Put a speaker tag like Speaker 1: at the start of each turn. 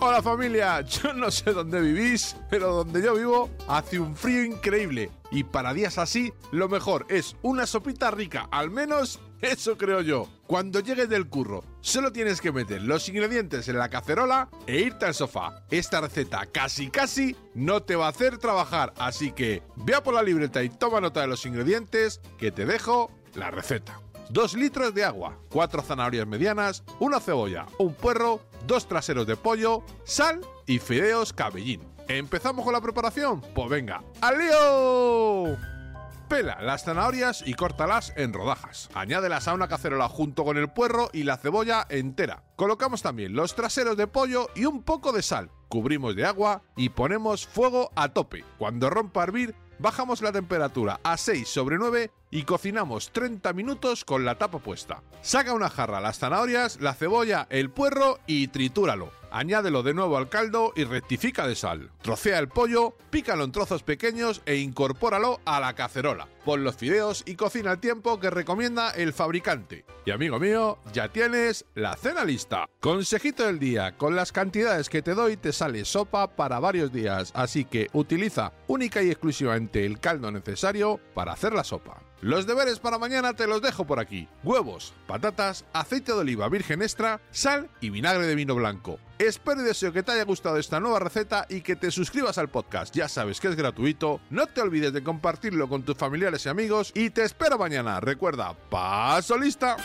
Speaker 1: Hola familia, yo no sé dónde vivís, pero donde yo vivo hace un frío increíble y para días así lo mejor es una sopita rica, al menos eso creo yo. Cuando llegues del curro, solo tienes que meter los ingredientes en la cacerola e irte al sofá. Esta receta casi casi no te va a hacer trabajar, así que vea por la libreta y toma nota de los ingredientes que te dejo la receta. 2 litros de agua, 4 zanahorias medianas, una cebolla, un puerro, dos traseros de pollo, sal y fideos cabellín. ¿Empezamos con la preparación? Pues venga, ¡al lío! Pela las zanahorias y córtalas en rodajas. Añádelas a una cacerola junto con el puerro y la cebolla entera. Colocamos también los traseros de pollo y un poco de sal. Cubrimos de agua y ponemos fuego a tope. Cuando rompa a hervir, bajamos la temperatura a 6 sobre 9 y cocinamos 30 minutos con la tapa puesta. Saca una jarra las zanahorias, la cebolla, el puerro y tritúralo. Añádelo de nuevo al caldo y rectifica de sal. Trocea el pollo, pícalo en trozos pequeños e incorpóralo a la cacerola. Pon los fideos y cocina el tiempo que recomienda el fabricante. Y amigo mío, ya tienes la cena lista. Consejito del día, con las cantidades que te doy te sale sopa para varios días, así que utiliza única y exclusivamente el caldo necesario para hacer la sopa. Los deberes para mañana te los dejo por aquí. Huevos, patatas, aceite de oliva virgen extra, sal y vinagre de vino blanco. Espero y deseo que te haya gustado esta nueva receta y que te suscribas al podcast. Ya sabes que es gratuito. No te olvides de compartirlo con tus y amigos y te espero mañana. Recuerda, paso lista.